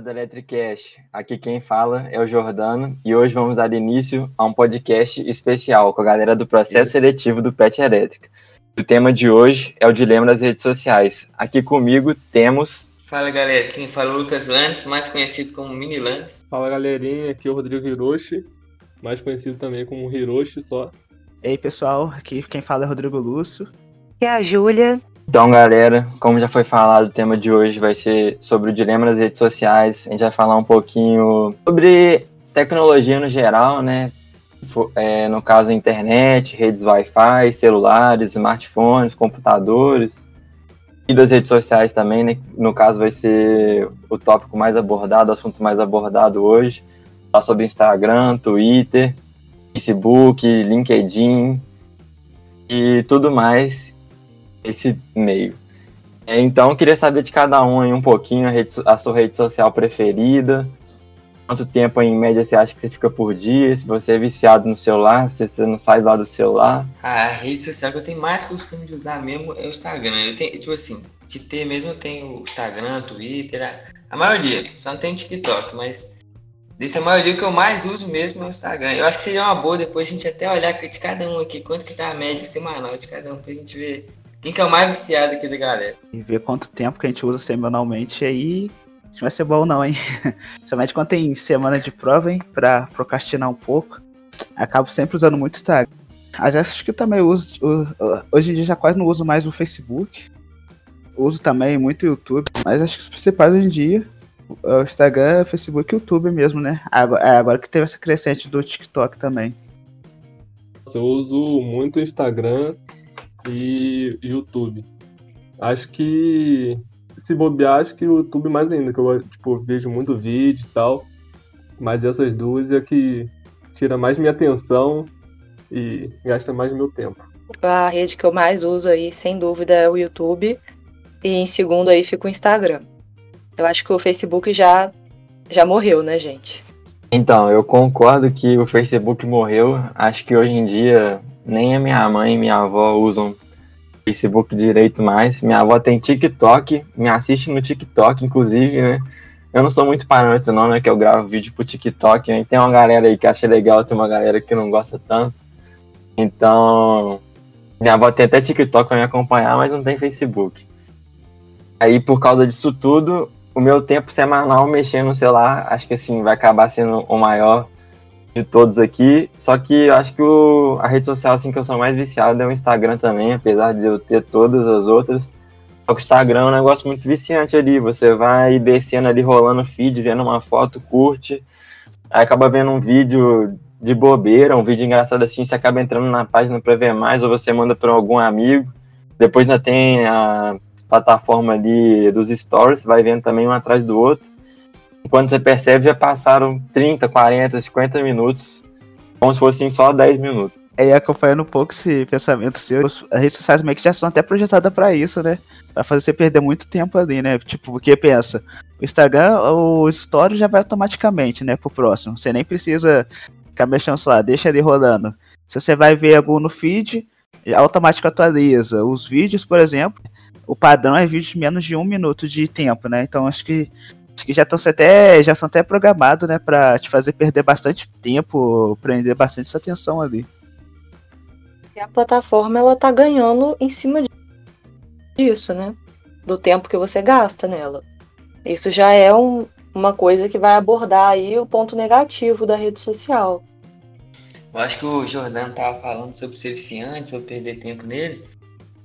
galera do Electricast. Aqui quem fala é o Jordano e hoje vamos dar início a um podcast especial com a galera do processo Isso. seletivo do PET Elétrica. O tema de hoje é o dilema das redes sociais. Aqui comigo temos. Fala galera, quem fala é o Lucas Landes, mais conhecido como Mini Landes. Fala galerinha, aqui é o Rodrigo Hiroshi, mais conhecido também como Hiroshi só. Ei pessoal, aqui quem fala é Rodrigo Lúcio. E a Júlia. Então, galera, como já foi falado, o tema de hoje vai ser sobre o dilema das redes sociais. A gente vai falar um pouquinho sobre tecnologia no geral, né? É, no caso, internet, redes Wi-Fi, celulares, smartphones, computadores e das redes sociais também, né? No caso, vai ser o tópico mais abordado, o assunto mais abordado hoje. Falar sobre Instagram, Twitter, Facebook, LinkedIn e tudo mais esse meio. É, então, queria saber de cada um aí um pouquinho a, rede, a sua rede social preferida, quanto tempo em média você acha que você fica por dia, se você é viciado no celular, se você não sai lá do celular. A rede social que eu tenho mais costume de usar mesmo é o Instagram. Eu tenho, tipo assim, de ter mesmo eu tenho Instagram, Twitter, a, a maioria, só não tenho TikTok, mas Dentre a maioria que eu mais uso mesmo é o Instagram. Eu acho que seria uma boa depois a gente até olhar de cada um aqui, quanto que tá a média semanal de cada um, pra gente ver quem que é o mais viciado aqui da galera? E ver quanto tempo que a gente usa semanalmente aí. Não vai ser bom não, hein? Somente quando tem semana de prova, hein? Pra procrastinar um pouco. Acabo sempre usando muito Instagram. Mas acho que também uso. Hoje em dia já quase não uso mais o Facebook. Uso também muito o YouTube. Mas acho que os principais hoje em dia. O Instagram, Facebook e YouTube mesmo, né? Agora, é, agora que teve essa crescente do TikTok também. Eu uso muito o Instagram e YouTube. Acho que se bobear, acho que o YouTube mais ainda, que eu tipo, vejo muito vídeo e tal. Mas essas duas é que tira mais minha atenção e gasta mais meu tempo. A rede que eu mais uso aí, sem dúvida, é o YouTube. E em segundo aí fica o Instagram. Eu acho que o Facebook já, já morreu, né, gente? Então, eu concordo que o Facebook morreu. Acho que hoje em dia nem a minha mãe e minha avó usam Facebook direito mais. Minha avó tem TikTok, me assiste no TikTok, inclusive, né? Eu não sou muito parâmetro não, né? Que eu gravo vídeo pro TikTok, né? Tem uma galera aí que acha legal, tem uma galera que não gosta tanto. Então, minha avó tem até TikTok pra me acompanhar, mas não tem Facebook. Aí, por causa disso tudo, o meu tempo semanal mexendo no celular, acho que assim, vai acabar sendo o maior de todos aqui. Só que eu acho que o, a rede social assim que eu sou mais viciado é o Instagram também, apesar de eu ter todas as outras. o Instagram é um negócio muito viciante ali. Você vai descendo ali, rolando feed, vendo uma foto, curte. Aí acaba vendo um vídeo de bobeira, um vídeo engraçado assim, você acaba entrando na página para ver mais, ou você manda para algum amigo. Depois ainda tem a plataforma ali dos stories, vai vendo também um atrás do outro. Quando você percebe, já passaram 30, 40, 50 minutos, como se fossem só 10 minutos. É, acompanhando um pouco esse pensamento seu, as redes sociais meio que já são até projetadas para isso, né? Pra fazer você perder muito tempo ali, né? Tipo, porque pensa, o Instagram, o story já vai automaticamente, né, pro próximo. Você nem precisa ficar mexendo lá, deixa ali rolando. Se você vai ver algum no feed, automático atualiza. Os vídeos, por exemplo, o padrão é vídeo de menos de um minuto de tempo, né? Então acho que Acho que já estão até já são até programados, né, para te fazer perder bastante tempo, prender bastante sua atenção ali. E a plataforma ela tá ganhando em cima disso, né? Do tempo que você gasta nela. Isso já é um, uma coisa que vai abordar aí o ponto negativo da rede social. Eu acho que o Jordano tava falando sobre ser viciante, sobre perder tempo nele.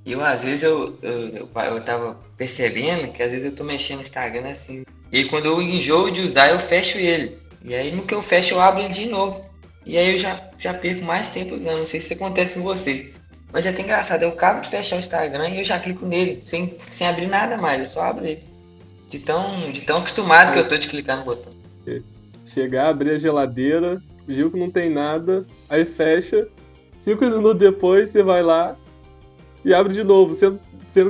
Eu, às vezes, eu, eu, eu, eu tava percebendo que às vezes eu tô mexendo no Instagram assim, e quando eu enjoo de usar, eu fecho ele. E aí no que eu fecho, eu abro ele de novo. E aí eu já, já perco mais tempo usando. Não sei se isso acontece com vocês. Mas é até engraçado, eu acabo de fechar o Instagram e eu já clico nele, sem, sem abrir nada mais, eu só abro ele. De tão, de tão acostumado que eu tô de clicar no botão. Chegar, abrir a geladeira, viu que não tem nada, aí fecha. Cinco minutos depois você vai lá e abre de novo. Sendo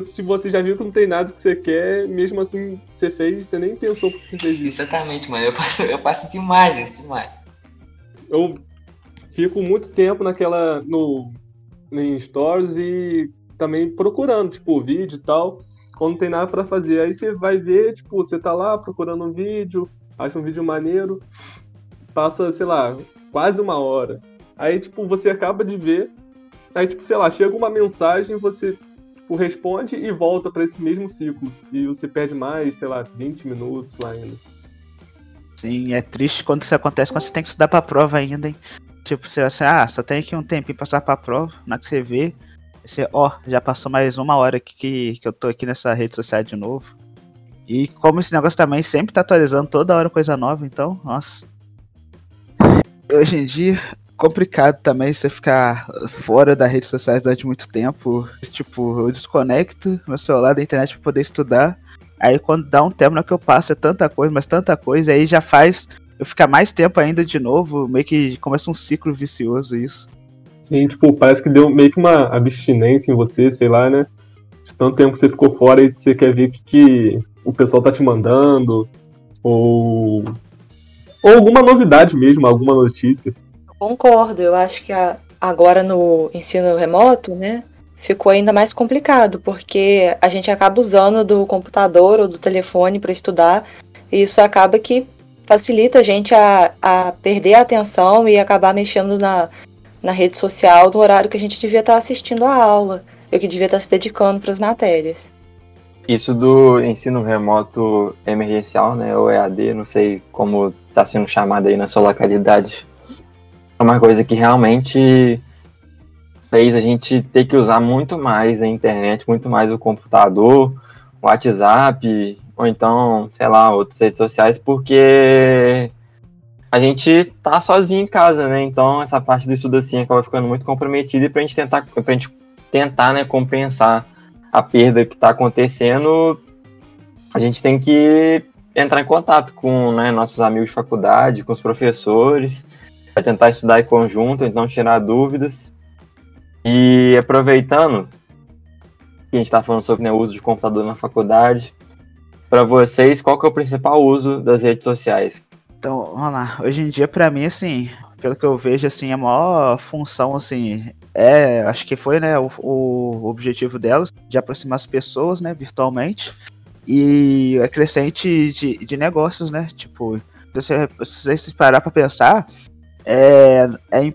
que você já viu que não tem nada que você quer, mesmo assim você fez, você nem pensou que você fez isso. Exatamente, mano. Eu passo, eu passo demais isso, demais. Eu fico muito tempo naquela. no em stories e também procurando, tipo, vídeo e tal. quando não tem nada para fazer. Aí você vai ver, tipo, você tá lá procurando um vídeo, acha um vídeo maneiro, passa, sei lá, quase uma hora. Aí, tipo, você acaba de ver, aí, tipo, sei lá, chega uma mensagem, você tipo, responde e volta para esse mesmo ciclo. E você perde mais, sei lá, 20 minutos lá ainda. Sim, é triste quando isso acontece, quando você tem que estudar pra prova ainda, hein? Tipo, você vai assim, ah, só tem aqui um tempinho pra passar pra prova, na que você vê, você, ó, já passou mais uma hora que, que, que eu tô aqui nessa rede social de novo. E como esse negócio também sempre tá atualizando toda hora coisa nova, então, nossa. Hoje em dia, complicado também você ficar fora das redes sociais durante muito tempo. Tipo, eu desconecto meu celular da internet pra poder estudar. Aí quando dá um tempo no que eu passo é tanta coisa, mas tanta coisa, aí já faz eu ficar mais tempo ainda de novo, meio que começa um ciclo vicioso isso. Sim, tipo, parece que deu meio que uma abstinência em você, sei lá, né? De tanto tempo que você ficou fora e você quer ver o que, que o pessoal tá te mandando, ou. Ou alguma novidade mesmo, alguma notícia. Concordo, eu acho que a, agora no ensino remoto, né, ficou ainda mais complicado, porque a gente acaba usando do computador ou do telefone para estudar, e isso acaba que facilita a gente a, a perder a atenção e acabar mexendo na, na rede social no horário que a gente devia estar assistindo a aula, eu que devia estar se dedicando para as matérias. Isso do ensino remoto emergencial, né, ou EAD, não sei como está sendo chamado aí na sua localidade, é uma coisa que realmente fez a gente ter que usar muito mais a internet, muito mais o computador, o WhatsApp, ou então, sei lá, outras redes sociais, porque a gente tá sozinho em casa, né? Então essa parte do estudo assim acaba ficando muito comprometida e pra gente tentar, pra gente tentar, né, compensar a perda que tá acontecendo, a gente tem que entrar em contato com né, nossos amigos de faculdade, com os professores, para tentar estudar em conjunto, então tirar dúvidas. E aproveitando que a gente está falando sobre né, o uso de computador na faculdade, para vocês, qual que é o principal uso das redes sociais? Então, vamos lá. Hoje em dia, para mim, assim, pelo que eu vejo, assim, a maior função, assim, é, acho que foi, né, o, o objetivo delas, de aproximar as pessoas, né, virtualmente, e é crescente de, de negócios, né, tipo, se você se parar para pensar, é, é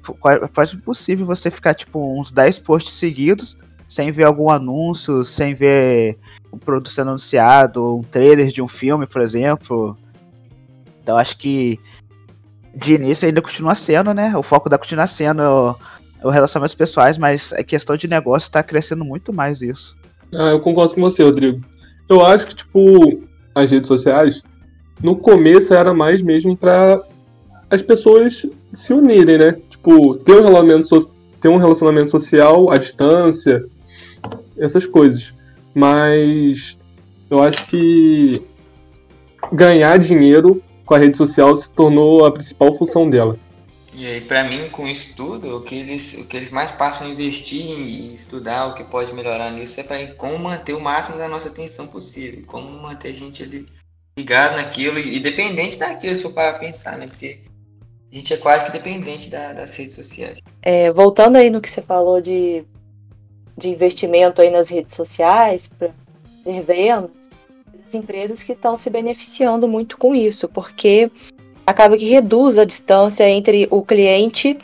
quase impossível você ficar, tipo, uns 10 posts seguidos sem ver algum anúncio, sem ver um produto sendo anunciado, um trailer de um filme, por exemplo. Então acho que de início ainda continua sendo, né? O foco da continua sendo o, o relacionamentos pessoais, mas a questão de negócio está crescendo muito mais isso. Ah, eu concordo com você, Rodrigo. Eu acho que, tipo, as redes sociais, no começo era mais mesmo para as pessoas se unirem, né? Tipo, ter um relacionamento, so ter um relacionamento social à distância, essas coisas. Mas eu acho que ganhar dinheiro com a rede social se tornou a principal função dela. E aí, para mim, com isso tudo, o que eles, o que eles mais passam a investir em estudar, o que pode melhorar nisso, é para como manter o máximo da nossa atenção possível, como manter a gente ali ligado naquilo e dependente daquilo, se for para pensar, né? Porque a gente é quase que dependente da, das redes sociais. É, voltando aí no que você falou de, de investimento aí nas redes sociais, para vendas, as empresas que estão se beneficiando muito com isso, porque acaba que reduz a distância entre o cliente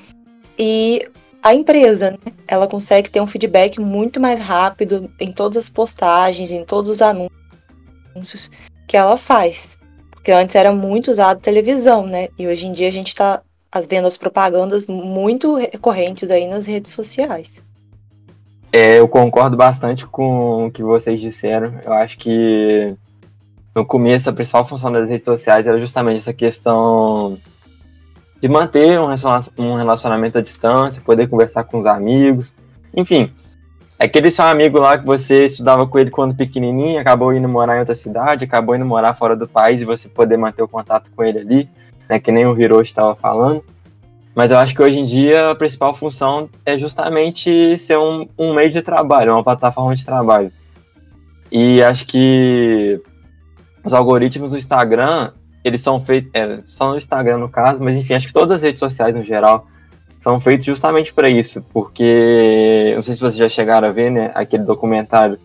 e a empresa, né? Ela consegue ter um feedback muito mais rápido em todas as postagens, em todos os anúncios que ela faz. Porque antes era muito usado televisão, né? E hoje em dia a gente está vendo as propagandas muito recorrentes aí nas redes sociais. É, eu concordo bastante com o que vocês disseram. Eu acho que no começo a principal função das redes sociais era justamente essa questão de manter um relacionamento à distância, poder conversar com os amigos, enfim, Aquele seu amigo lá que você estudava com ele quando pequenininho, acabou indo morar em outra cidade, acabou indo morar fora do país e você poder manter o contato com ele ali, né, que nem o Hiroshi estava falando. Mas eu acho que hoje em dia a principal função é justamente ser um, um meio de trabalho, uma plataforma de trabalho. E acho que os algoritmos do Instagram, eles são feitos, é, só no Instagram no caso, mas enfim, acho que todas as redes sociais no geral, são feitos justamente para isso, porque não sei se vocês já chegaram a ver, né, aquele documentário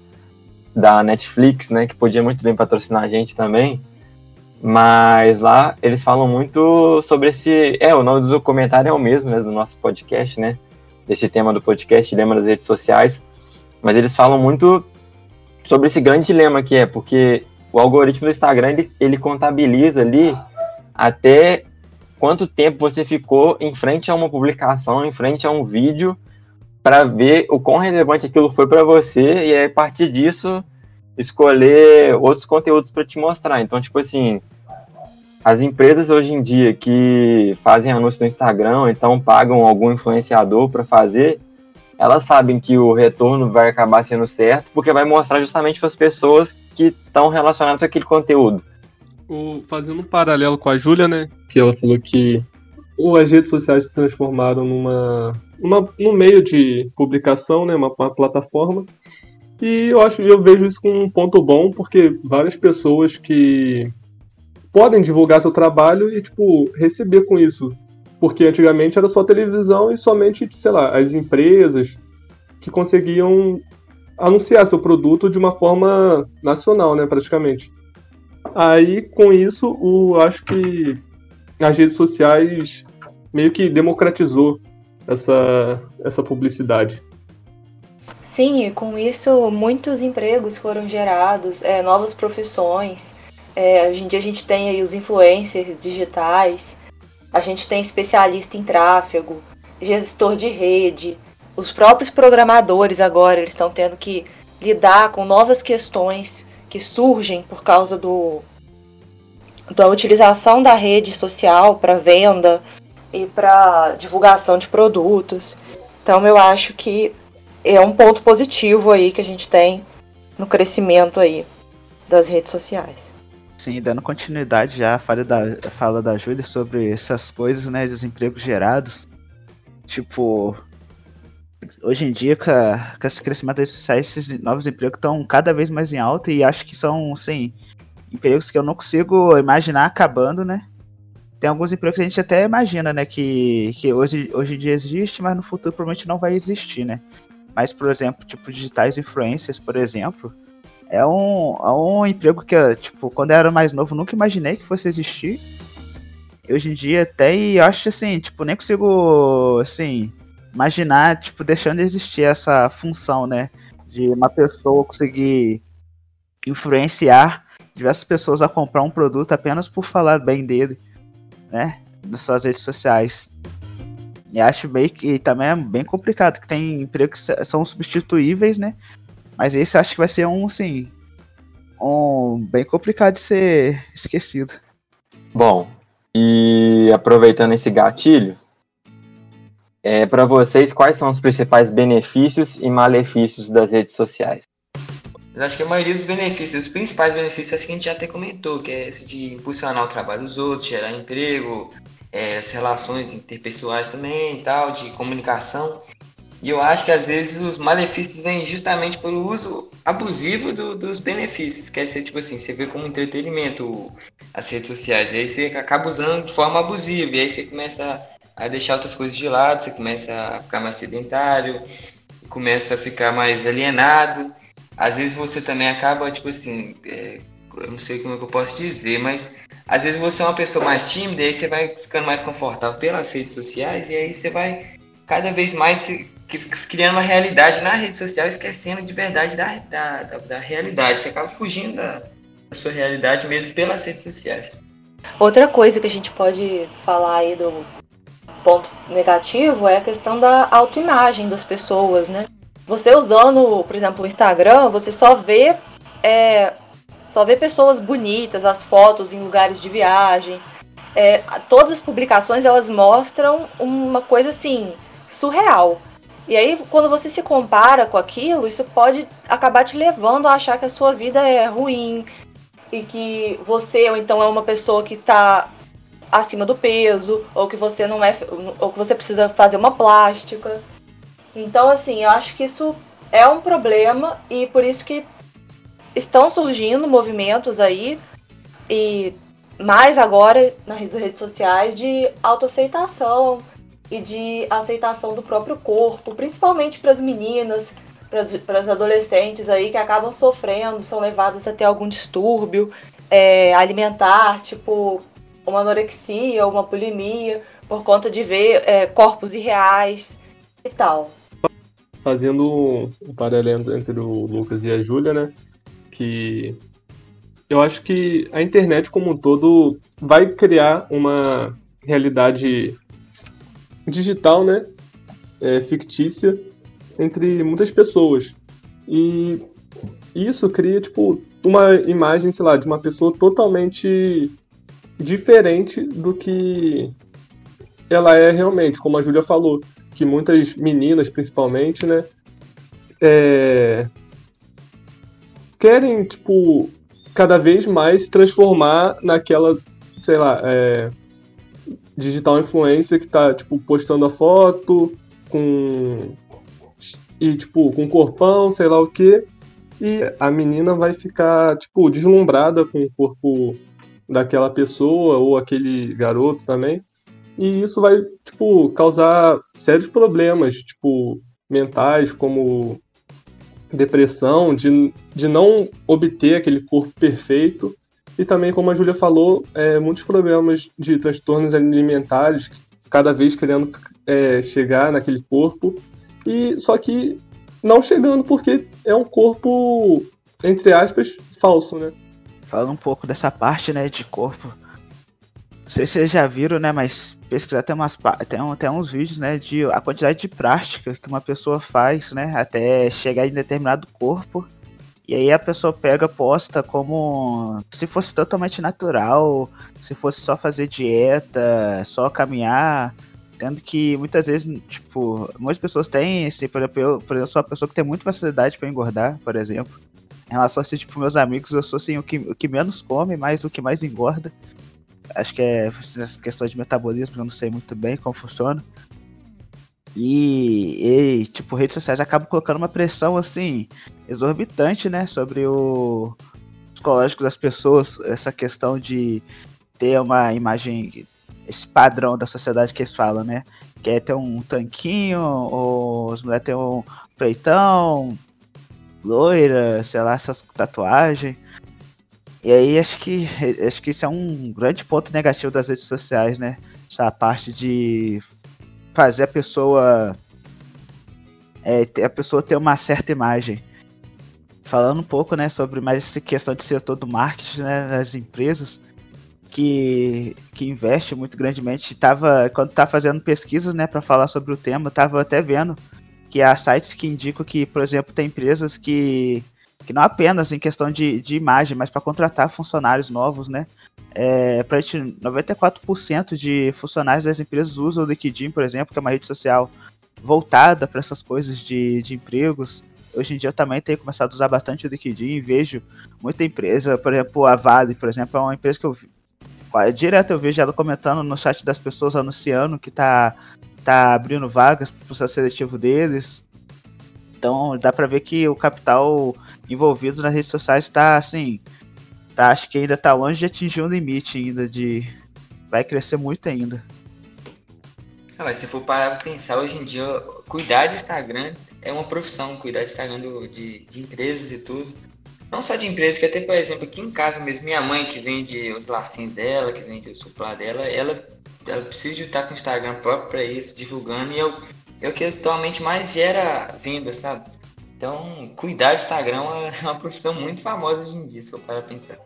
da Netflix, né, que podia muito bem patrocinar a gente também. Mas lá eles falam muito sobre esse. É, o nome do documentário é o mesmo, né, do nosso podcast, né? Desse tema do podcast, Dilema das Redes Sociais. Mas eles falam muito sobre esse grande dilema que é, porque o algoritmo do Instagram ele, ele contabiliza ali até quanto tempo você ficou em frente a uma publicação, em frente a um vídeo, para ver o quão relevante aquilo foi para você e aí, a partir disso escolher outros conteúdos para te mostrar. Então, tipo assim, as empresas hoje em dia que fazem anúncio no Instagram, então pagam algum influenciador para fazer, elas sabem que o retorno vai acabar sendo certo, porque vai mostrar justamente para as pessoas que estão relacionadas com aquele conteúdo. O, fazendo um paralelo com a Júlia, né? Que ela falou que as redes sociais se transformaram numa, uma, num meio de publicação, né? Uma, uma plataforma. E eu acho, eu vejo isso como um ponto bom, porque várias pessoas que podem divulgar seu trabalho e, tipo, receber com isso. Porque antigamente era só televisão e somente, sei lá, as empresas que conseguiam anunciar seu produto de uma forma nacional, né, praticamente. Aí, com isso, o, acho que as redes sociais meio que democratizou essa, essa publicidade. Sim, e com isso muitos empregos foram gerados, é, novas profissões. É, hoje em dia a gente tem aí os influencers digitais, a gente tem especialista em tráfego, gestor de rede, os próprios programadores agora eles estão tendo que lidar com novas questões que surgem por causa do da utilização da rede social para venda e para divulgação de produtos. Então eu acho que é um ponto positivo aí que a gente tem no crescimento aí das redes sociais. Sim, dando continuidade já à fala da, fala da Júlia sobre essas coisas, né, dos empregos gerados. Tipo, hoje em dia, com, esse crescimento das redes sociais, esses novos empregos estão cada vez mais em alta e acho que são, assim, empregos que eu não consigo imaginar acabando, né? Tem alguns empregos que a gente até imagina, né, que, que hoje, hoje em dia existe, mas no futuro provavelmente não vai existir, né? Mas, por exemplo, tipo, digitais influencers, por exemplo, é um, é um emprego que, tipo, quando eu era mais novo, nunca imaginei que fosse existir. Hoje em dia até, e eu acho assim, tipo, nem consigo, assim, imaginar, tipo, deixando de existir essa função, né? De uma pessoa conseguir influenciar diversas pessoas a comprar um produto apenas por falar bem dele, né? Nas suas redes sociais. E acho bem que também é bem complicado, que tem empregos que são substituíveis, né? Mas esse acho que vai ser um, assim, um bem complicado de ser esquecido. Bom, e aproveitando esse gatilho, é, para vocês, quais são os principais benefícios e malefícios das redes sociais? Eu acho que a maioria dos benefícios, os principais benefícios, é que a gente já até comentou, que é esse de impulsionar o trabalho dos outros, gerar emprego, é, as relações interpessoais também e tal, de comunicação. E eu acho que às vezes os malefícios vêm justamente pelo uso abusivo do, dos benefícios, que é ser tipo assim, você vê como entretenimento as redes sociais, e aí você acaba usando de forma abusiva, e aí você começa a deixar outras coisas de lado, você começa a ficar mais sedentário, começa a ficar mais alienado. Às vezes você também acaba, tipo assim, é, eu não sei como é eu posso dizer, mas às vezes você é uma pessoa mais tímida, e aí você vai ficando mais confortável pelas redes sociais, e aí você vai cada vez mais se criando uma realidade na rede social, esquecendo de verdade da, da, da, da realidade. Você acaba fugindo da, da, sua realidade mesmo pelas redes sociais. Outra coisa que a gente pode falar aí do ponto negativo é a questão da autoimagem das pessoas, né? Você usando, por exemplo, o Instagram, você só vê é, só vê pessoas bonitas, as fotos em lugares de viagens. É, todas as publicações elas mostram uma coisa assim surreal. E aí, quando você se compara com aquilo, isso pode acabar te levando a achar que a sua vida é ruim e que você, ou então, é uma pessoa que está acima do peso, ou que você não é, ou que você precisa fazer uma plástica. Então, assim, eu acho que isso é um problema e por isso que estão surgindo movimentos aí e mais agora nas redes sociais de autoaceitação, e de aceitação do próprio corpo, principalmente para as meninas, para as adolescentes aí que acabam sofrendo, são levadas a ter algum distúrbio é, alimentar, tipo uma anorexia, uma bulimia, por conta de ver é, corpos irreais e tal. Fazendo um paralelo entre o Lucas e a Júlia, né? Que eu acho que a internet como um todo vai criar uma realidade digital, né? É, fictícia entre muitas pessoas. E isso cria, tipo, uma imagem, sei lá, de uma pessoa totalmente diferente do que ela é realmente, como a Júlia falou, que muitas meninas, principalmente, né, é... querem, tipo, cada vez mais transformar naquela, sei lá, é... digital influencer que tá, tipo, postando a foto com e, tipo, com corpão, sei lá o quê. E a menina vai ficar, tipo, deslumbrada com o corpo daquela pessoa ou aquele garoto também. E isso vai, tipo, causar sérios problemas, tipo, mentais, como depressão, de, de não obter aquele corpo perfeito. E também, como a Júlia falou, é, muitos problemas de transtornos alimentares, cada vez querendo é, chegar naquele corpo e só que não chegando porque é um corpo entre aspas falso, né? Fala um pouco dessa parte, né, de corpo. Não sei se vocês já viram, né, mas pesquisar tem umas tem, tem uns vídeos, né, de a quantidade de prática que uma pessoa faz, né, até chegar em determinado corpo. E aí a pessoa pega, posta como se fosse totalmente natural, se fosse só fazer dieta, só caminhar, Tendo que muitas vezes, tipo, muitas pessoas têm esse, por exemplo, eu, por exemplo, sou uma pessoa que tem muita facilidade para engordar, por exemplo. Em relação a, assim, tipo, meus amigos, eu sou assim, o que, o que menos come, mas o que mais engorda. Acho que é essa questão de metabolismo, eu não sei muito bem como funciona. E, e, tipo, redes sociais acabam colocando uma pressão, assim, exorbitante, né, sobre o psicológico das pessoas, essa questão de ter uma imagem esse padrão da sociedade que eles falam, né? Que é ter um tanquinho, ou as mulheres têm um peitão, loira, sei lá, essas tatuagens. E aí acho que acho que isso é um grande ponto negativo das redes sociais, né? Essa parte de fazer a pessoa é, a pessoa ter uma certa imagem. Falando um pouco, né, sobre mais essa questão de setor do marketing né, nas empresas, que, que investe muito grandemente. Tava, quando tá fazendo pesquisas, né, para falar sobre o tema, tava até vendo que há sites que indicam que, por exemplo, tem empresas que, que não apenas em questão de, de imagem, mas para contratar funcionários novos, né? É, pra gente, 94% de funcionários das empresas usam o LinkedIn, por exemplo, que é uma rede social voltada para essas coisas de, de empregos. Hoje em dia eu também tenho começado a usar bastante o LinkedIn e vejo muita empresa, por exemplo, a Vale, por exemplo, é uma empresa que eu Direto eu vejo ela comentando no chat das pessoas anunciando que tá, tá abrindo vagas pro processo seletivo deles. Então dá pra ver que o capital envolvido nas redes sociais tá assim. Tá, acho que ainda tá longe de atingir um limite ainda de. Vai crescer muito ainda. Ah, mas se for parar pra pensar, hoje em dia, cuidar de Instagram é uma profissão, cuidar de Instagram do, de, de empresas e tudo. Não só de empresas, que até, por exemplo, aqui em casa mesmo, minha mãe que vende os lacinhos dela, que vende o suplá dela, ela, ela precisa de estar com o Instagram próprio para isso, divulgando, e eu, é o que atualmente mais gera venda, sabe? Então, cuidar do Instagram é uma profissão muito famosa hoje em dia, se for para pensar.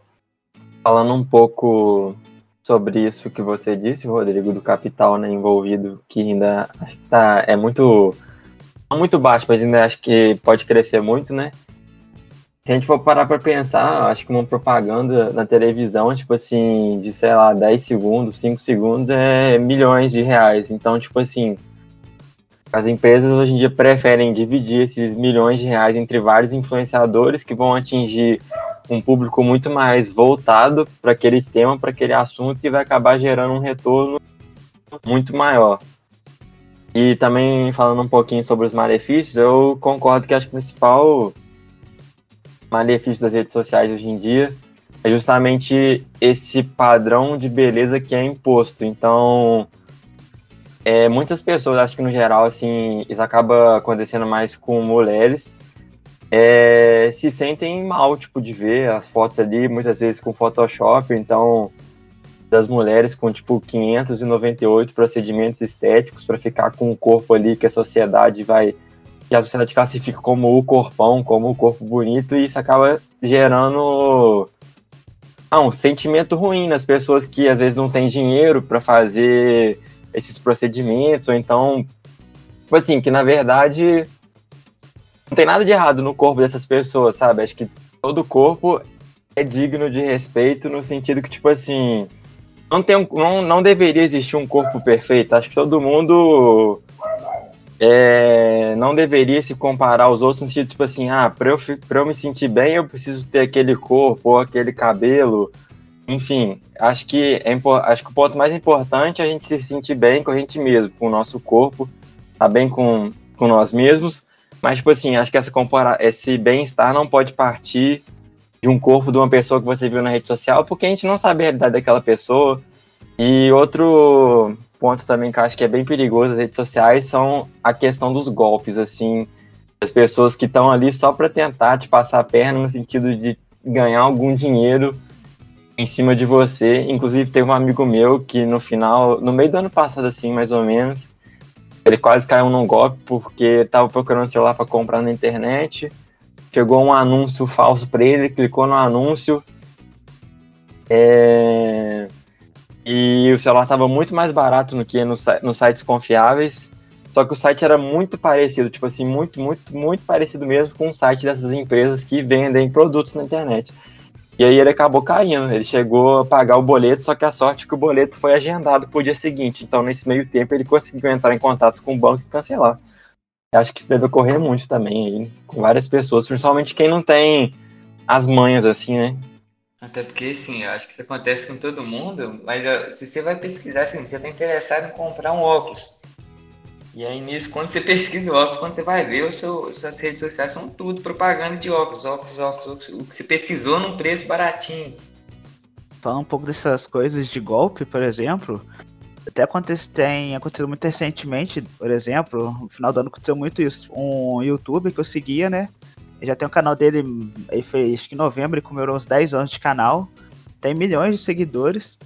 Falando um pouco sobre isso que você disse, Rodrigo, do capital né, envolvido, que ainda tá, é muito, muito baixo, mas ainda acho que pode crescer muito, né? Se a gente for parar para pensar, acho que uma propaganda na televisão, tipo assim, de sei lá, 10 segundos, 5 segundos é milhões de reais. Então, tipo assim, as empresas hoje em dia preferem dividir esses milhões de reais entre vários influenciadores que vão atingir um público muito mais voltado para aquele tema, para aquele assunto e vai acabar gerando um retorno muito maior. E também falando um pouquinho sobre os malefícios, eu concordo que acho que o principal malefício das redes sociais hoje em dia é justamente esse padrão de beleza que é imposto. Então, é, muitas pessoas, acho que no geral, assim, isso acaba acontecendo mais com mulheres, é, se sentem mal, tipo, de ver as fotos ali, muitas vezes com Photoshop, então das mulheres com tipo 598 procedimentos estéticos para ficar com o corpo ali que a sociedade vai que a sociedade classifica como o corpão, como o corpo bonito e isso acaba gerando ah, um sentimento ruim nas pessoas que às vezes não têm dinheiro para fazer esses procedimentos ou então assim, que na verdade não tem nada de errado no corpo dessas pessoas, sabe? Acho que todo corpo é digno de respeito no sentido que tipo assim, não, tem um, não, não deveria existir um corpo perfeito. Acho que todo mundo é, não deveria se comparar aos outros no sentido, tipo assim, ah, pra eu, pra eu me sentir bem, eu preciso ter aquele corpo ou aquele cabelo. Enfim, acho que, é, acho que o ponto mais importante é a gente se sentir bem com a gente mesmo, com o nosso corpo, tá bem com, com nós mesmos. Mas, tipo assim, acho que essa compara esse bem-estar não pode partir de um corpo de uma pessoa que você viu na rede social, porque a gente não sabe a realidade daquela pessoa. E outro ponto também que eu acho que é bem perigoso nas redes sociais são a questão dos golpes, assim, as pessoas que estão ali só para tentar te passar a perna no sentido de ganhar algum dinheiro em cima de você. Inclusive teve um amigo meu que no final, no meio do ano passado assim, mais ou menos, ele quase caiu num golpe porque estava procurando celular para comprar na internet. Chegou um anúncio falso para ele, clicou no anúncio. É, e o celular estava muito mais barato do que nos, nos sites confiáveis. Só que o site era muito parecido, tipo assim, muito, muito, muito parecido mesmo com o site dessas empresas que vendem produtos na internet. E aí ele acabou caindo, ele chegou a pagar o boleto, só que a sorte é que o boleto foi agendado para o dia seguinte. Então, nesse meio tempo, ele conseguiu entrar em contato com o banco e cancelar. Acho que isso deve ocorrer muito também com várias pessoas, principalmente quem não tem as manhas assim, né? Até porque, sim, eu acho que isso acontece com todo mundo, mas se você vai pesquisar, assim, você está interessado em comprar um óculos. E aí nisso, quando você pesquisa o óculos, quando você vai ver, o seu, suas redes sociais são tudo propaganda de óculos, óculos, óculos, óculos. O que você pesquisou num preço baratinho. Falar um pouco dessas coisas de golpe, por exemplo, até acontece, tem acontecido muito recentemente, por exemplo, no final do ano aconteceu muito isso. Um youtuber que eu seguia, né? Já tem o um canal dele, ele fez em novembro, ele comemorou uns 10 anos de canal. Tem milhões de seguidores.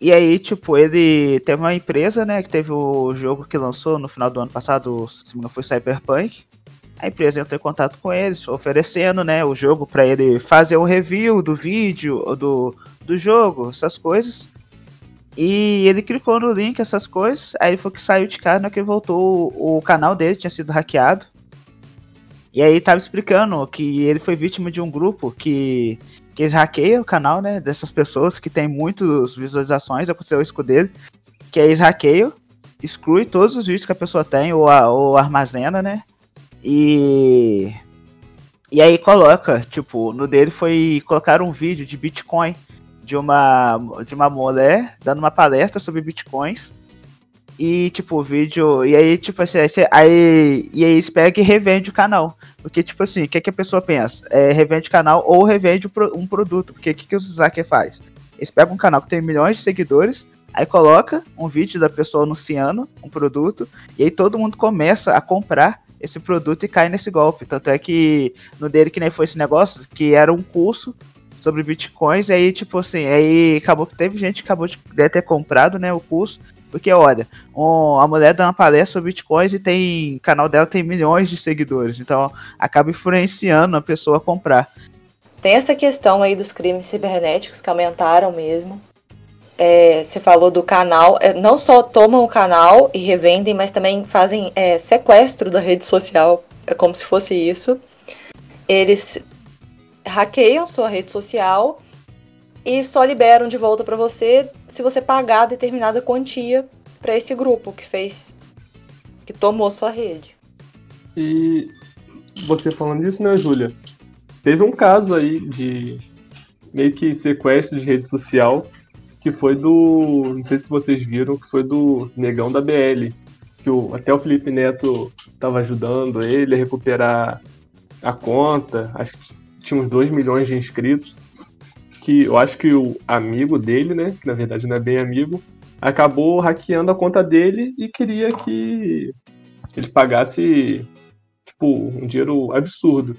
E aí, tipo, ele teve uma empresa, né, que teve o jogo que lançou no final do ano passado, se não foi Cyberpunk. A empresa entrou em contato com eles, oferecendo, né, o jogo para ele fazer um review do vídeo, do, do jogo, essas coisas. E ele clicou no link, essas coisas. Aí foi que saiu de casa, na que voltou, o canal dele tinha sido hackeado. E aí tava explicando que ele foi vítima de um grupo que, que eles hackeiam o canal, né? Dessas pessoas que tem muitas visualizações, aconteceu isso com dele. Que aí eles hackeiam, exclui todos os vídeos que a pessoa tem ou, ou armazena, né? E. E aí coloca, tipo, no dele foi colocar um vídeo de Bitcoin de uma, de uma mulher dando uma palestra sobre bitcoins. E, tipo, o vídeo. E aí, tipo assim, aí, aí, e aí eles pegam e revende o canal. Porque, tipo assim, o que, é que a pessoa pensa? É, revende o canal ou revende um produto. Porque o que, que o Zaker faz? Eles pegam um canal que tem milhões de seguidores, aí coloca um vídeo da pessoa anunciando um produto, e aí todo mundo começa a comprar esse produto e cai nesse golpe. Tanto é que no dele que nem foi esse negócio, que era um curso sobre bitcoins, e aí, tipo assim, aí acabou que teve gente que acabou de ter comprado, né, o curso, porque, olha, um, a mulher dá uma palestra sobre bitcoins e tem, o canal dela tem milhões de seguidores, então acaba influenciando a pessoa a comprar. Tem essa questão aí dos crimes cibernéticos que aumentaram mesmo. É, você falou do canal, é, não só tomam o canal e revendem, mas também fazem é, sequestro da rede social, é como se fosse isso. Eles hackeiam sua rede social e só liberam de volta para você se você pagar determinada quantia para esse grupo que fez que tomou sua rede. E você falando disso, né, Júlia? Teve um caso aí de meio que sequestro de rede social que foi do, não sei se vocês viram, que foi do Negão da BL, que o, até o Felipe Neto estava ajudando ele a recuperar a conta, acho que tinha uns 2 milhões de inscritos, que eu acho que o amigo dele, né, que na verdade não é bem amigo, acabou hackeando a conta dele e queria que ele pagasse tipo um dinheiro absurdo.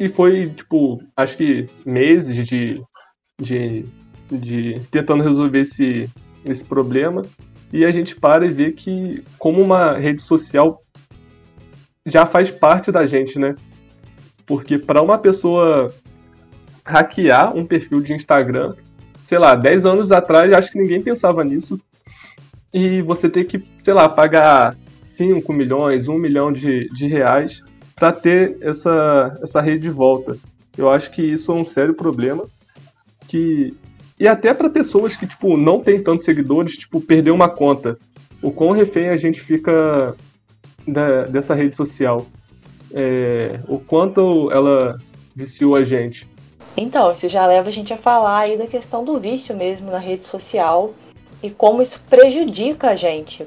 E foi, tipo, acho que meses de, de, de tentando resolver esse, esse problema. E a gente para e vê que, como uma rede social já faz parte da gente, né? Porque para uma pessoa hackear um perfil de Instagram, sei lá, 10 anos atrás, acho que ninguém pensava nisso. E você ter que, sei lá, pagar 5 milhões, 1 milhão de, de reais para ter essa, essa rede de volta. Eu acho que isso é um sério problema. Que e até para pessoas que tipo não tem tantos seguidores, tipo perder uma conta, o quão refém a gente fica da, dessa rede social, é, o quanto ela viciou a gente. Então, isso já leva a gente a falar aí da questão do vício mesmo na rede social e como isso prejudica a gente.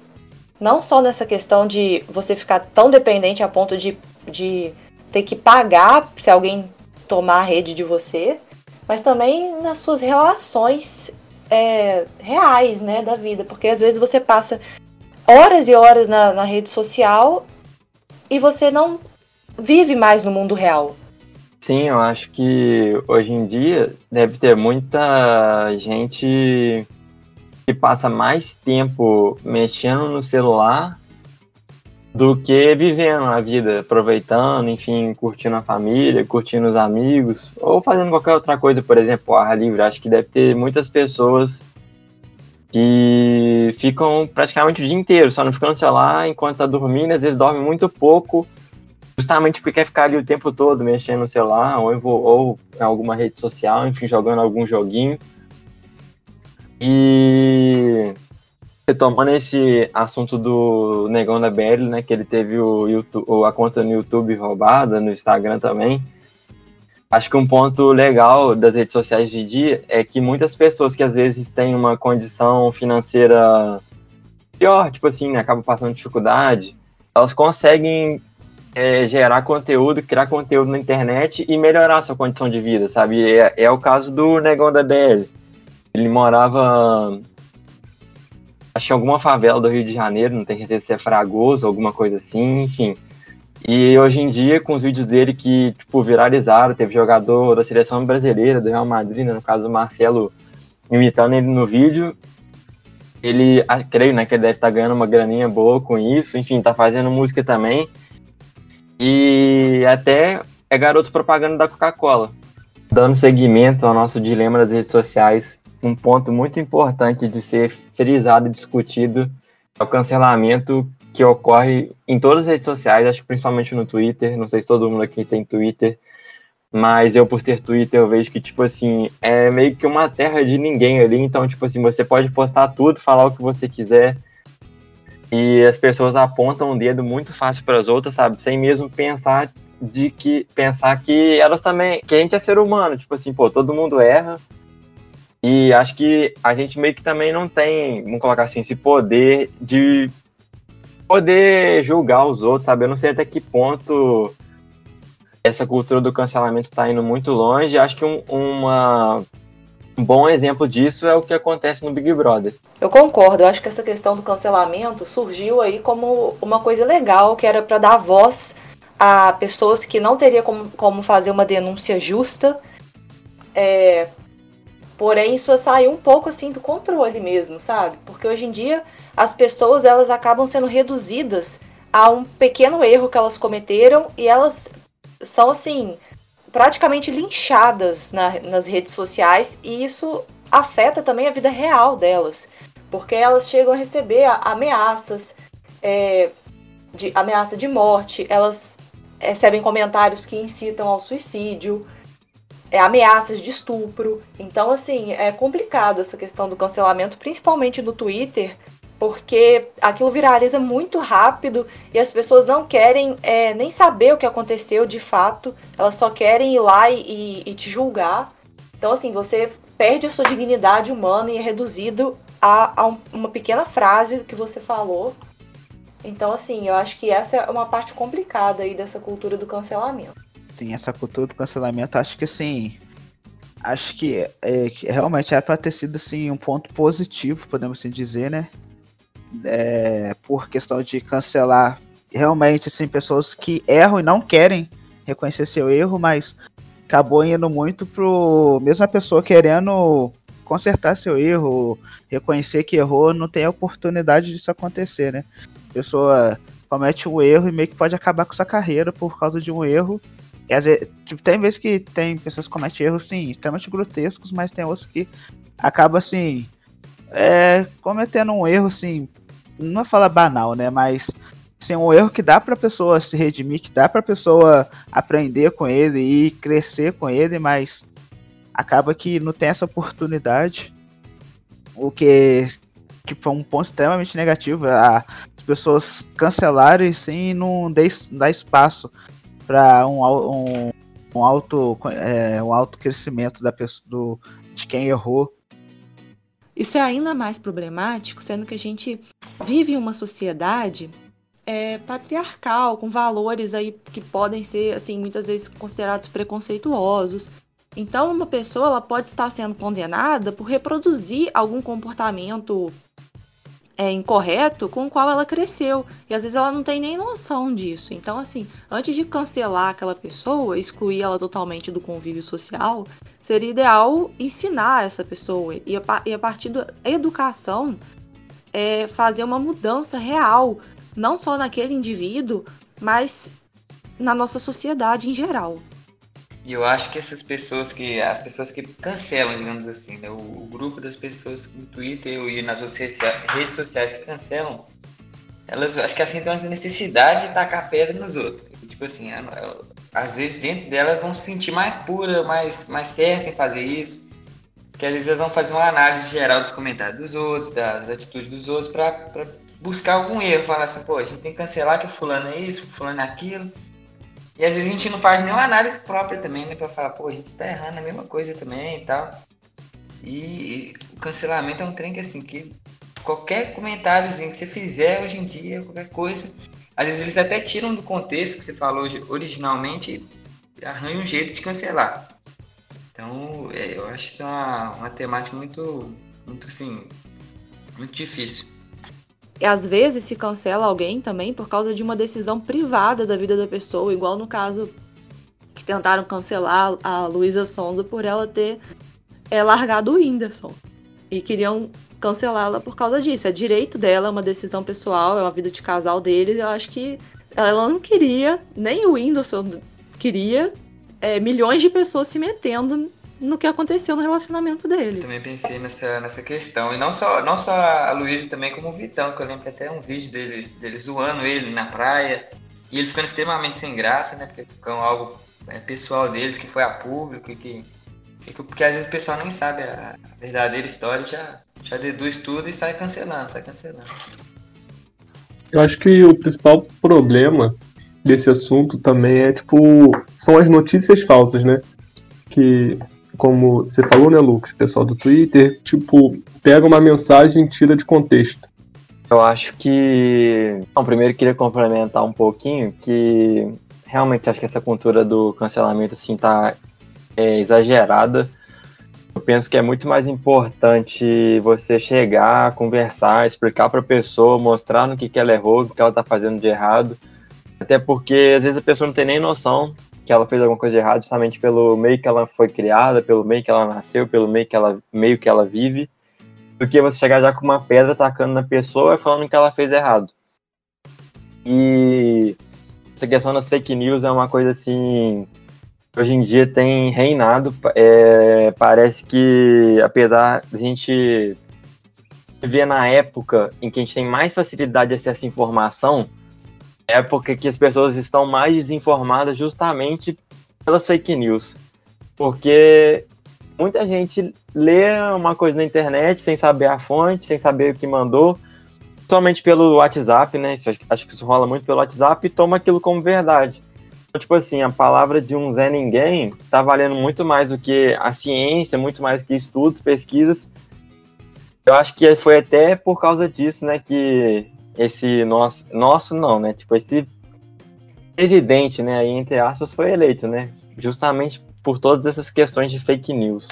Não só nessa questão de você ficar tão dependente a ponto de, de ter que pagar se alguém tomar a rede de você, mas também nas suas relações é, reais né, da vida. Porque às vezes você passa horas e horas na, na rede social e você não vive mais no mundo real. Sim, eu acho que hoje em dia deve ter muita gente que passa mais tempo mexendo no celular do que vivendo a vida, aproveitando, enfim, curtindo a família, curtindo os amigos, ou fazendo qualquer outra coisa, por exemplo, ar livre. Acho que deve ter muitas pessoas que ficam praticamente o dia inteiro, só não ficando no celular enquanto tá dormindo, às vezes dorme muito pouco, justamente porque quer ficar ali o tempo todo mexendo no celular, ou, ou em alguma rede social, enfim, jogando algum joguinho. E retomando esse assunto do Negão da BL, né, que ele teve o YouTube, a conta no YouTube roubada, no Instagram também. Acho que um ponto legal das redes sociais de dia é que muitas pessoas que às vezes têm uma condição financeira pior, tipo assim, né, acabam passando dificuldade, elas conseguem é, gerar conteúdo, criar conteúdo na internet e melhorar sua condição de vida, sabe? É, é o caso do Negão da BL ele morava, acho que em alguma favela do Rio de Janeiro, não tenho certeza se é Fragoso, alguma coisa assim, enfim. E hoje em dia, com os vídeos dele que, tipo, viralizaram, teve jogador da seleção brasileira, do Real Madrid, né, no caso o Marcelo, imitando ele no vídeo, ele, ah, creio, né, que ele deve estar tá ganhando uma graninha boa com isso, enfim, tá fazendo música também. E até é garoto propaganda da Coca-Cola. Dando seguimento ao nosso dilema das redes sociais, um ponto muito importante de ser frisado e discutido é o cancelamento que ocorre em todas as redes sociais, acho que principalmente no Twitter. Não sei se todo mundo aqui tem Twitter, mas eu, por ter Twitter, eu vejo que, tipo assim, é meio que uma terra de ninguém ali. Então, tipo assim, você pode postar tudo, falar o que você quiser. E as pessoas apontam o dedo muito fácil para as outras, sabe? Sem mesmo pensar de que pensar que elas também, que a gente é ser humano, tipo assim, pô, todo mundo erra, e acho que a gente meio que também não tem, vamos colocar assim, esse poder de poder julgar os outros, sabe? Eu não sei até que ponto essa cultura do cancelamento está indo muito longe. Acho que um, uma, um bom exemplo disso é o que acontece no Big Brother. Eu concordo, eu acho que essa questão do cancelamento surgiu aí como uma coisa legal, que era para dar voz a pessoas que não teria como, como fazer uma denúncia justa, é, Porém, isso saiu um pouco assim do controle mesmo, sabe? Porque hoje em dia as pessoas elas acabam sendo reduzidas a um pequeno erro que elas cometeram e elas são assim praticamente linchadas na, nas redes sociais e isso afeta também a vida real delas, porque elas chegam a receber ameaças, é, de ameaça de morte, elas recebem comentários que incitam ao suicídio é, ameaças de estupro. Então, assim, é complicado essa questão do cancelamento, principalmente no Twitter, porque aquilo viraliza muito rápido e as pessoas não querem é, nem saber o que aconteceu de fato, elas só querem ir lá e, e, te julgar. Então, assim, você perde a sua dignidade humana e é reduzido a, a um, uma pequena frase que você falou. Então, assim, eu acho que essa é uma parte complicada aí dessa cultura do cancelamento assim, essa cultura do cancelamento, acho que assim. Acho que, é, que realmente era para ter sido assim, um ponto positivo, podemos assim dizer, né? É, por questão de cancelar realmente assim, pessoas que erram e não querem reconhecer seu erro, mas acabou indo muito pro mesmo a pessoa querendo consertar seu erro, reconhecer que errou, não tem a oportunidade disso acontecer, né? A pessoa comete um erro e meio que pode acabar com sua carreira por causa de um erro. E às vezes, tipo, tem vezes que tem pessoas que cometem erros, sim, extremamente grotescos, mas tem outros que acaba assim, é, cometendo um erro, assim, não é falar banal, né? Mas assim, um erro que dá pra pessoa se redimir, que dá pra pessoa aprender com ele e crescer com ele, mas acaba que não tem essa oportunidade. O que tipo, é um ponto extremamente negativo. as pessoas cancelarem sim não dá espaço para um, um, um, alto, é, um alto crescimento da pessoa, do, de quem errou. Isso é ainda mais problemático, sendo que a gente vive em uma sociedade é, patriarcal, com valores aí que podem ser, assim, muitas vezes considerados preconceituosos. Então, uma pessoa ela pode estar sendo condenada por reproduzir algum comportamento é, incorreto com o qual ela cresceu. E às vezes ela não tem nem noção disso. Então, assim, antes de cancelar aquela pessoa, excluir ela totalmente do convívio social, seria ideal ensinar essa pessoa. E a, e a partir da educação, é, fazer uma mudança real, não só naquele indivíduo, mas na nossa sociedade em geral. E eu acho que essas pessoas que. As pessoas que cancelam, digamos assim, né? O, o grupo das pessoas no Twitter e nas outras redes sociais que cancelam, elas acho que assim tem uma necessidade de tacar pedra nos outros. Tipo assim, às vezes dentro delas vão se sentir mais pura, mais, mais certa em fazer isso. Que às vezes elas vão fazer uma análise geral dos comentários dos outros, das atitudes dos outros, para buscar algum erro. Falar assim, pô, a gente tem que cancelar que fulano é isso, fulano é aquilo. E às vezes a gente não faz nenhuma análise própria também, né? Pra falar, pô, a gente está errando a mesma coisa também e tal. E, e, o cancelamento é um trem que assim, que qualquer comentáriozinho que você fizer hoje em dia, qualquer coisa, às vezes eles até tiram do contexto que você falou originalmente e arranjam um jeito de cancelar. Então, é, eu acho isso uma, uma temática muito, muito assim, muito difícil. Às vezes se cancela alguém também por causa de uma decisão privada da vida da pessoa, igual no caso que tentaram cancelar a Luísa Sonza por ela ter é, largado o Whindersson. E queriam cancelá-la por causa disso. É direito dela, é uma decisão pessoal, é uma vida de casal deles. Eu acho que ela não queria, nem o Whindersson queria, é, milhões de pessoas se metendo no que aconteceu no relacionamento deles. Também pensei nessa, nessa questão. E não só, não só a Luísa, também como o Vitão, que eu lembro até um vídeo deles, deles zoando ele na praia. E ele ficando extremamente sem graça, né? Porque ficou algo é, pessoal deles que foi a público e que. Porque às vezes o pessoal nem sabe a verdadeira história já, já deduz tudo e sai cancelando, sai cancelando. Eu acho que o principal problema desse assunto também é, tipo, são as notícias falsas, né? Que como você falou, né, Lucas, pessoal do Twitter, tipo, pega uma mensagem e tira de contexto. Eu acho que. Bom, primeiro queria complementar um pouquinho que realmente acho que essa cultura do cancelamento assim tá é, exagerada. Eu penso que é muito mais importante você chegar, conversar, explicar para a pessoa, mostrar no que, que ela errou, o que ela está fazendo de errado. Até porque às vezes a pessoa não tem nem noção que ela fez alguma coisa de errado justamente pelo meio que ela foi criada, pelo meio que ela nasceu, pelo meio que ela, meio que ela vive, do que você chegar já com uma pedra atacando na pessoa e falando que ela fez errado. E essa questão das fake news é uma coisa assim. Hoje em dia tem reinado. É, parece que, apesar de a gente viver na época em que a gente tem mais facilidade de acesso à informação, época que as pessoas estão mais desinformadas justamente pelas fake news. Porque muita gente lê uma coisa na internet sem saber a fonte, sem saber o que mandou, somente pelo WhatsApp, né? Isso, acho que isso rola muito pelo WhatsApp e toma aquilo como verdade. Então, tipo assim, a palavra de um Zé Ninguém tá valendo muito mais do que a ciência, muito mais que estudos, pesquisas. Eu acho que foi até por causa disso, né, que esse nosso, nosso não, né? Tipo, esse presidente, né, aí, entre aspas, foi eleito, né? Justamente por todas essas questões de fake news.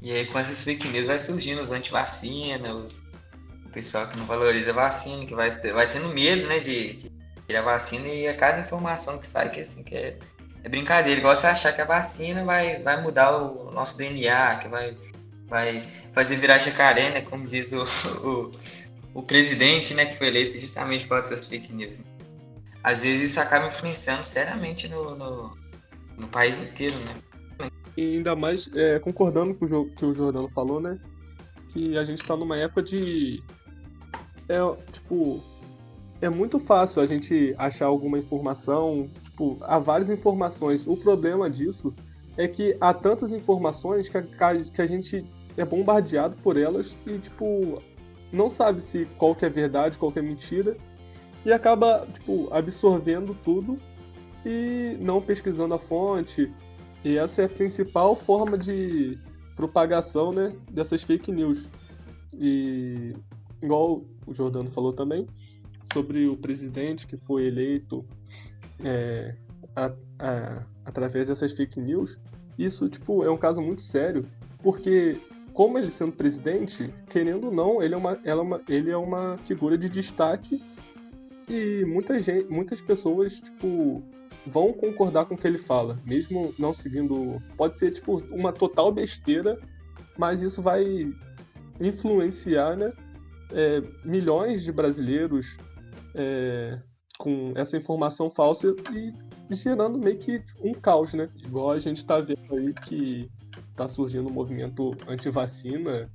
E aí, com essas fake news, vai surgindo os antivacina, os... o pessoal que não valoriza a vacina, que vai, vai tendo medo, né, de, de a vacina e a cada informação que sai, que assim, que é, é brincadeira, igual você achar que a vacina vai, vai mudar o nosso DNA, que vai, vai fazer virar jacaré, né? Como diz o, o, o presidente, né? Que foi eleito justamente por dessas fake news. Às vezes isso acaba influenciando seriamente no, no, no país inteiro, né? E ainda mais é, concordando com o que o Jordano falou, né? Que a gente tá numa época de. É, tipo, é muito fácil a gente achar alguma informação, tipo, há várias informações. O problema disso é que há tantas informações que a, que a gente é bombardeado por elas e, tipo, não sabe se qual que é verdade, qual que é mentira, e acaba, tipo, absorvendo tudo e não pesquisando a fonte. E essa é a principal forma de propagação, né, dessas fake news. E igual o Jordano falou também, sobre o presidente que foi eleito é, a, a, através dessas fake news, isso tipo é um caso muito sério, porque como ele sendo presidente, querendo ou não, ele é uma, é uma, ele é uma figura de destaque e muita gente, muitas pessoas tipo vão concordar com o que ele fala, mesmo não seguindo, pode ser tipo uma total besteira, mas isso vai influenciar, né, é, milhões de brasileiros é, com essa informação falsa e gerando meio que um caos, né? Igual a gente está vendo aí que está surgindo um movimento anti-vacina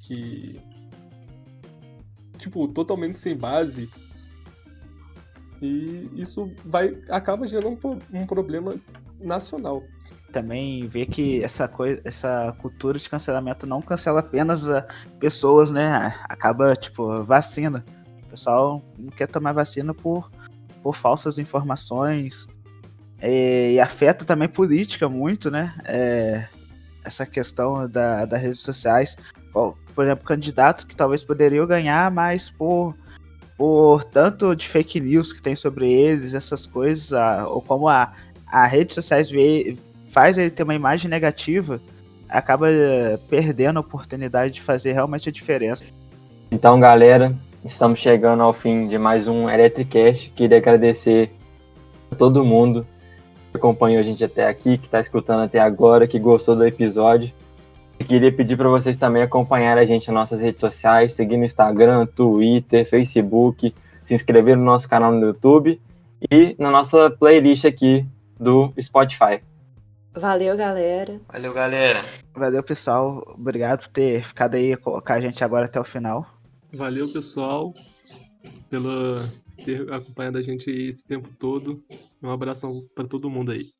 que, tipo, totalmente sem base. E isso vai acaba gerando um, um problema nacional também ver que essa coisa, essa cultura de cancelamento não cancela apenas pessoas, né? Acaba tipo vacina. O pessoal não quer tomar vacina por, por falsas informações. É, e afeta também política muito, né? É, essa questão da, das redes sociais. Por exemplo, candidatos que talvez poderiam ganhar, mas por, por tanto de fake news que tem sobre eles, essas coisas, a, ou como a, a redes sociais vê, faz ele ter uma imagem negativa, acaba perdendo a oportunidade de fazer realmente a diferença. Então, galera, Estamos chegando ao fim de mais um Electricast. Queria agradecer a todo mundo acompanhou a gente até aqui, que está escutando até agora, que gostou do episódio. Eu queria pedir para vocês também acompanhar a gente nas nossas redes sociais, seguir no Instagram, Twitter, Facebook, se inscrever no nosso canal no YouTube e na nossa playlist aqui do Spotify. Valeu, galera. Valeu, galera. Valeu, pessoal. Obrigado por ter ficado aí com a gente agora até o final. Valeu, pessoal, pela ter acompanhado a gente esse tempo todo. Um abração para todo mundo aí.